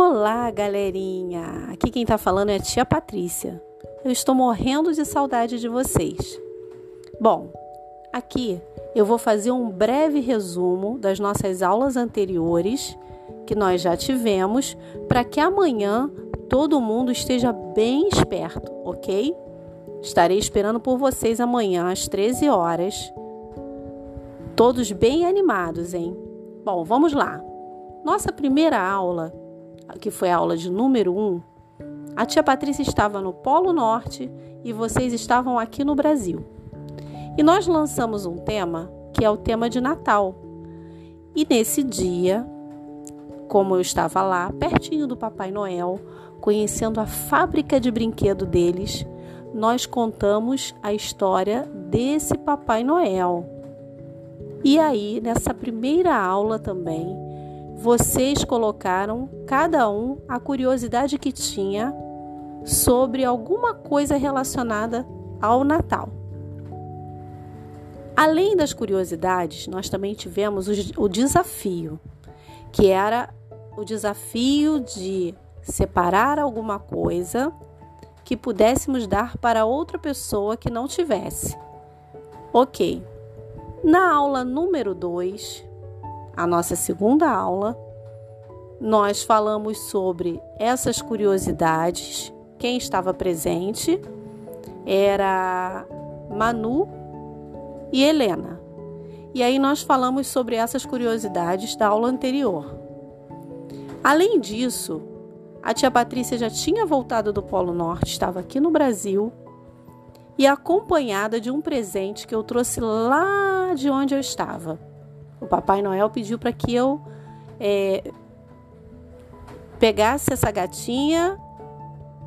Olá, galerinha! Aqui quem tá falando é a tia Patrícia. Eu estou morrendo de saudade de vocês. Bom, aqui eu vou fazer um breve resumo das nossas aulas anteriores que nós já tivemos para que amanhã todo mundo esteja bem esperto, ok? Estarei esperando por vocês amanhã às 13 horas. Todos bem animados, hein? Bom, vamos lá. Nossa primeira aula que foi a aula de número 1, um, a tia Patrícia estava no Polo Norte e vocês estavam aqui no Brasil. E nós lançamos um tema que é o tema de Natal. E nesse dia, como eu estava lá, pertinho do Papai Noel, conhecendo a fábrica de brinquedo deles, nós contamos a história desse Papai Noel. E aí, nessa primeira aula também, vocês colocaram cada um a curiosidade que tinha sobre alguma coisa relacionada ao Natal. Além das curiosidades, nós também tivemos o desafio, que era o desafio de separar alguma coisa que pudéssemos dar para outra pessoa que não tivesse. Ok. Na aula número 2, a nossa segunda aula, nós falamos sobre essas curiosidades. Quem estava presente era Manu e Helena. E aí nós falamos sobre essas curiosidades da aula anterior. Além disso, a tia Patrícia já tinha voltado do Polo Norte, estava aqui no Brasil e acompanhada de um presente que eu trouxe lá de onde eu estava. O Papai Noel pediu para que eu é, pegasse essa gatinha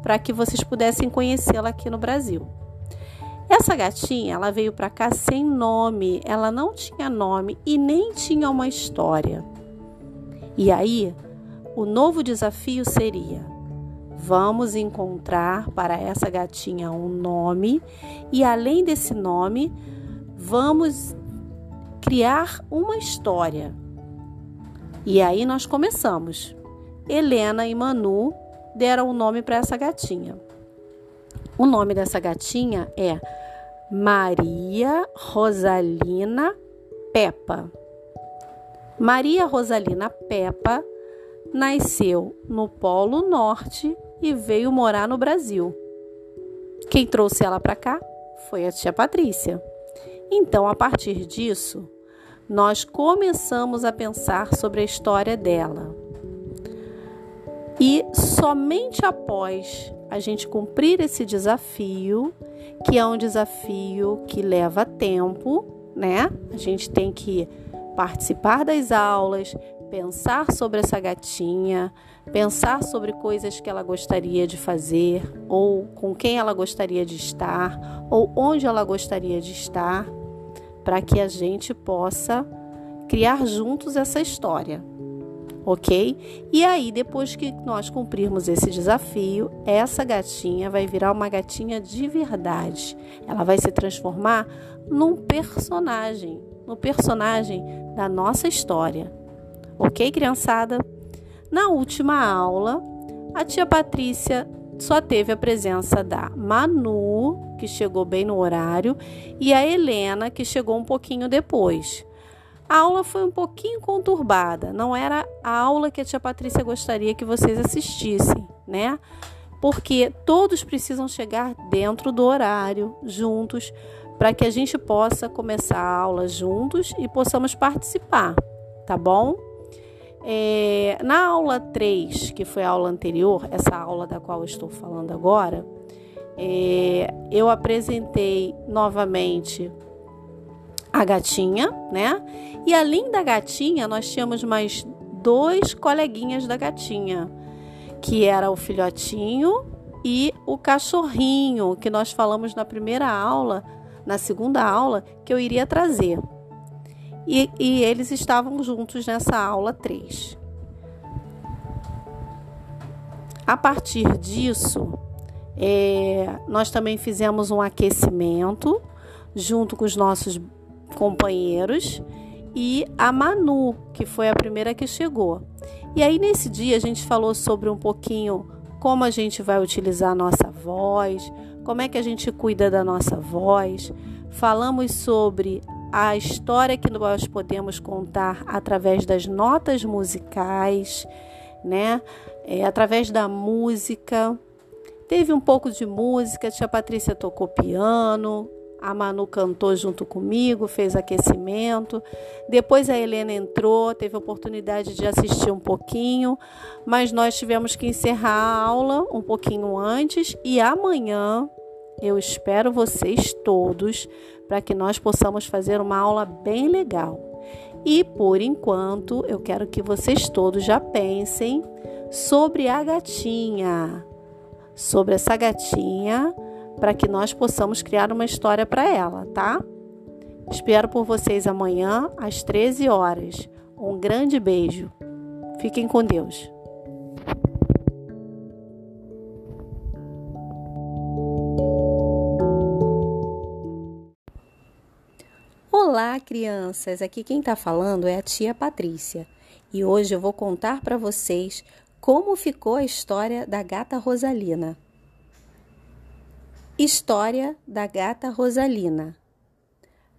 para que vocês pudessem conhecê-la aqui no Brasil. Essa gatinha, ela veio para cá sem nome, ela não tinha nome e nem tinha uma história. E aí, o novo desafio seria: vamos encontrar para essa gatinha um nome e além desse nome, vamos criar uma história. E aí nós começamos. Helena e Manu deram o um nome para essa gatinha. O nome dessa gatinha é Maria Rosalina Peppa. Maria Rosalina Peppa nasceu no Polo Norte e veio morar no Brasil. Quem trouxe ela para cá foi a tia Patrícia. Então, a partir disso, nós começamos a pensar sobre a história dela. E somente após a gente cumprir esse desafio, que é um desafio que leva tempo, né? A gente tem que participar das aulas, pensar sobre essa gatinha, pensar sobre coisas que ela gostaria de fazer, ou com quem ela gostaria de estar, ou onde ela gostaria de estar para que a gente possa criar juntos essa história, ok? E aí, depois que nós cumprirmos esse desafio, essa gatinha vai virar uma gatinha de verdade. Ela vai se transformar num personagem, no personagem da nossa história, ok, criançada? Na última aula, a tia Patrícia só teve a presença da Manu, que chegou bem no horário, e a Helena, que chegou um pouquinho depois. A aula foi um pouquinho conturbada, não era a aula que a tia Patrícia gostaria que vocês assistissem, né? Porque todos precisam chegar dentro do horário, juntos, para que a gente possa começar a aula juntos e possamos participar, tá bom? É, na aula 3, que foi a aula anterior, essa aula da qual estou falando agora, é, eu apresentei novamente a gatinha, né? E além da gatinha, nós tínhamos mais dois coleguinhas da gatinha, que era o filhotinho e o cachorrinho, que nós falamos na primeira aula, na segunda aula, que eu iria trazer e, e eles estavam juntos nessa aula 3. A partir disso, é, nós também fizemos um aquecimento junto com os nossos companheiros e a Manu, que foi a primeira que chegou. E aí nesse dia a gente falou sobre um pouquinho como a gente vai utilizar a nossa voz, como é que a gente cuida da nossa voz. Falamos sobre a história que nós podemos contar através das notas musicais, né? É, através da música. Teve um pouco de música, a tia Patrícia tocou piano, a Manu cantou junto comigo, fez aquecimento. Depois a Helena entrou, teve a oportunidade de assistir um pouquinho, mas nós tivemos que encerrar a aula um pouquinho antes e amanhã eu espero vocês todos para que nós possamos fazer uma aula bem legal. E por enquanto, eu quero que vocês todos já pensem sobre a gatinha, sobre essa gatinha para que nós possamos criar uma história para ela, tá? Espero por vocês amanhã às 13 horas. Um grande beijo. Fiquem com Deus. Crianças! Aqui quem está falando é a tia Patrícia e hoje eu vou contar para vocês como ficou a história da gata Rosalina. História da gata Rosalina.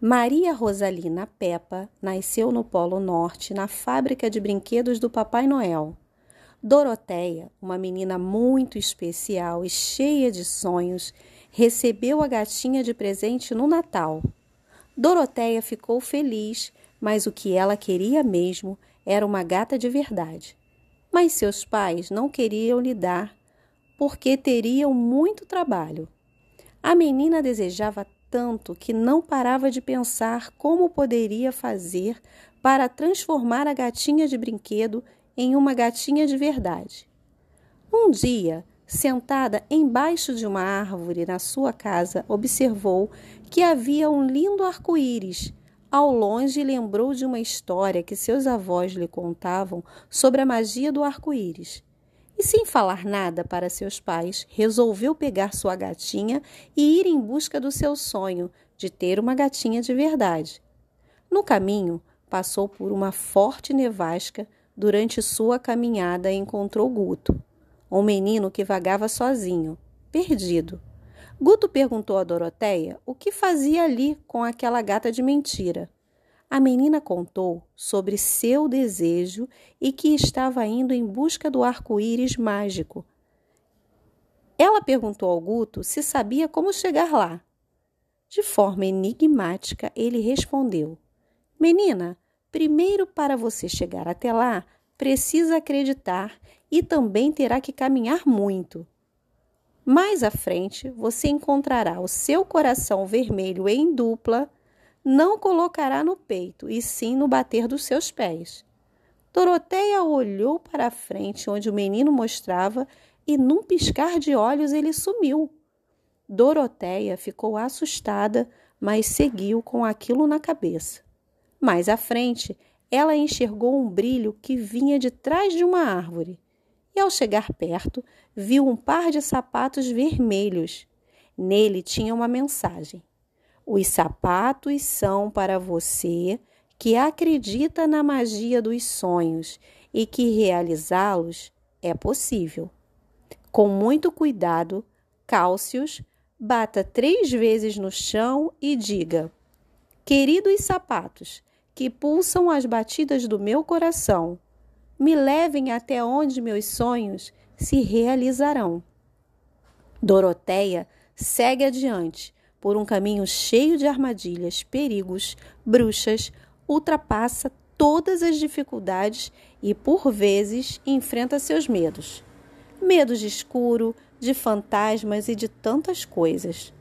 Maria Rosalina Peppa nasceu no Polo Norte, na fábrica de brinquedos do Papai Noel. Doroteia, uma menina muito especial e cheia de sonhos, recebeu a gatinha de presente no Natal. Doroteia ficou feliz, mas o que ela queria mesmo era uma gata de verdade. Mas seus pais não queriam lhe dar porque teriam muito trabalho. A menina desejava tanto que não parava de pensar como poderia fazer para transformar a gatinha de brinquedo em uma gatinha de verdade. Um dia, sentada embaixo de uma árvore na sua casa, observou que havia um lindo arco-íris. Ao longe, lembrou de uma história que seus avós lhe contavam sobre a magia do arco-íris e, sem falar nada para seus pais, resolveu pegar sua gatinha e ir em busca do seu sonho de ter uma gatinha de verdade. No caminho, passou por uma forte nevasca. Durante sua caminhada, encontrou Guto, um menino que vagava sozinho, perdido. Guto perguntou a Doroteia o que fazia ali com aquela gata de mentira. A menina contou sobre seu desejo e que estava indo em busca do arco-íris mágico. Ela perguntou ao Guto se sabia como chegar lá. De forma enigmática, ele respondeu: Menina, primeiro para você chegar até lá, precisa acreditar e também terá que caminhar muito. Mais à frente, você encontrará o seu coração vermelho em dupla não colocará no peito, e sim no bater dos seus pés. Doroteia olhou para a frente onde o menino mostrava e, num piscar de olhos, ele sumiu. Doroteia ficou assustada, mas seguiu com aquilo na cabeça. Mais à frente, ela enxergou um brilho que vinha de trás de uma árvore. E ao chegar perto, viu um par de sapatos vermelhos. Nele tinha uma mensagem: os sapatos são para você que acredita na magia dos sonhos e que realizá-los é possível. Com muito cuidado, cálcios, bata três vezes no chão e diga: Queridos sapatos, que pulsam as batidas do meu coração, me levem até onde meus sonhos se realizarão. Doroteia segue adiante por um caminho cheio de armadilhas, perigos, bruxas, ultrapassa todas as dificuldades e, por vezes, enfrenta seus medos. Medos de escuro, de fantasmas e de tantas coisas.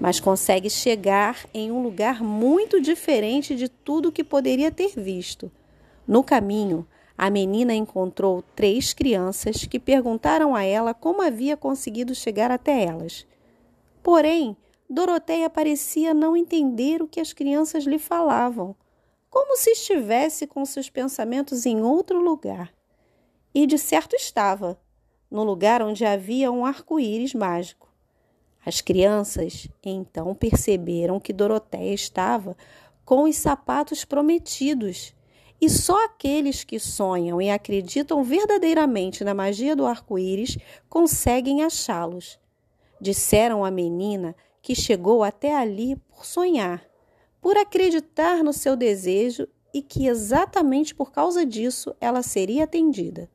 Mas consegue chegar em um lugar muito diferente de tudo que poderia ter visto. No caminho, a menina encontrou três crianças que perguntaram a ela como havia conseguido chegar até elas. Porém, Doroteia parecia não entender o que as crianças lhe falavam, como se estivesse com seus pensamentos em outro lugar. E de certo estava, no lugar onde havia um arco-íris mágico. As crianças então perceberam que Doroteia estava com os sapatos prometidos E só aqueles que sonham e acreditam verdadeiramente na magia do arco-íris conseguem achá-los. Disseram à menina que chegou até ali por sonhar, por acreditar no seu desejo e que exatamente por causa disso ela seria atendida.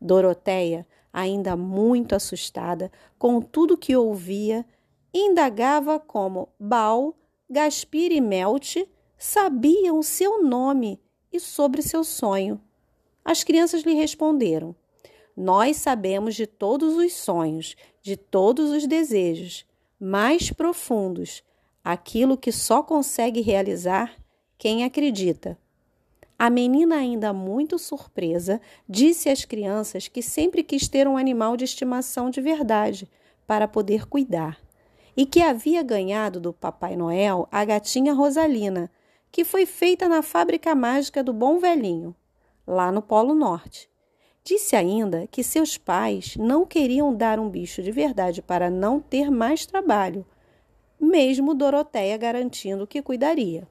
Doroteia, ainda muito assustada com tudo que ouvia, indagava como Baal, Gaspir e Melte sabiam seu nome e sobre seu sonho. As crianças lhe responderam: Nós sabemos de todos os sonhos, de todos os desejos mais profundos, aquilo que só consegue realizar quem acredita. A menina, ainda muito surpresa, disse às crianças que sempre quis ter um animal de estimação de verdade para poder cuidar e que havia ganhado do Papai Noel a gatinha Rosalina, que foi feita na fábrica mágica do Bom Velhinho, lá no Polo Norte. Disse ainda que seus pais não queriam dar um bicho de verdade para não ter mais trabalho, mesmo Doroteia garantindo que cuidaria.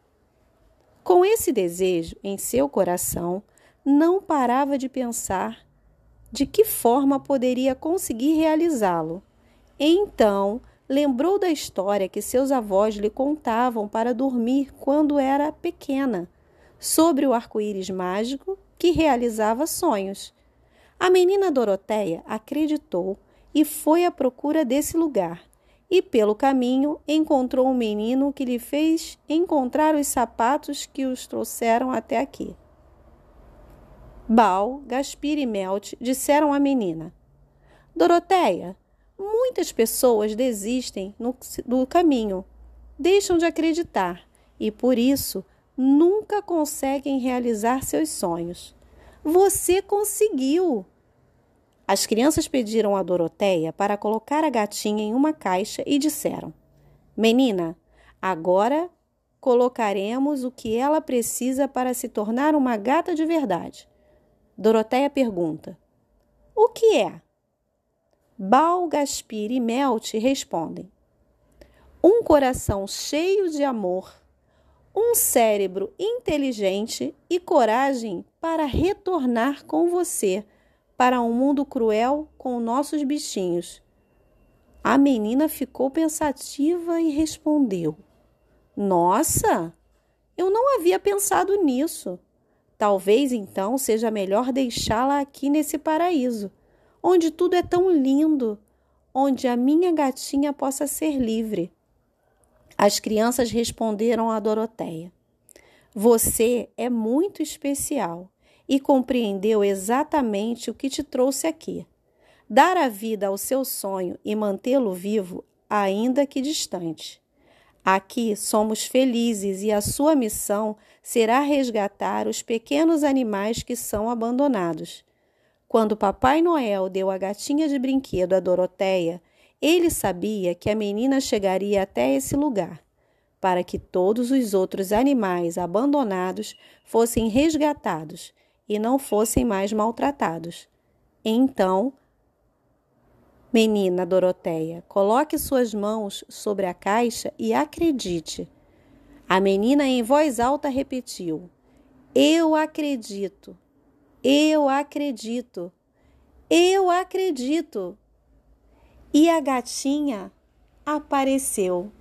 Com esse desejo em seu coração, não parava de pensar de que forma poderia conseguir realizá-lo. Então, lembrou da história que seus avós lhe contavam para dormir quando era pequena, sobre o arco-íris mágico que realizava sonhos. A menina Doroteia acreditou e foi à procura desse lugar. E pelo caminho encontrou um menino que lhe fez encontrar os sapatos que os trouxeram até aqui. Bal, Gaspir e Melt disseram à menina: Doroteia, Muitas pessoas desistem no, no caminho, deixam de acreditar e, por isso, nunca conseguem realizar seus sonhos. Você conseguiu! As crianças pediram a Doroteia para colocar a gatinha em uma caixa e disseram: Menina, agora colocaremos o que ela precisa para se tornar uma gata de verdade. Doroteia pergunta: O que é? Bal, Gaspir e Melt respondem: um coração cheio de amor, um cérebro inteligente e coragem para retornar com você para um mundo cruel com nossos bichinhos. A menina ficou pensativa e respondeu: Nossa, eu não havia pensado nisso. Talvez então seja melhor deixá-la aqui nesse paraíso onde tudo é tão lindo, onde a minha gatinha possa ser livre. As crianças responderam a Doroteia: Você é muito especial e compreendeu exatamente o que te trouxe aqui. Dar a vida ao seu sonho e mantê-lo vivo, ainda que distante. Aqui somos felizes e a sua missão será resgatar os pequenos animais que são abandonados. Quando Papai Noel deu a gatinha de brinquedo a Doroteia, ele sabia que a menina chegaria até esse lugar, para que todos os outros animais abandonados fossem resgatados e não fossem mais maltratados. Então, menina Doroteia, coloque suas mãos sobre a caixa e acredite. A menina em voz alta repetiu: Eu acredito. Eu acredito. Eu acredito. E a gatinha apareceu.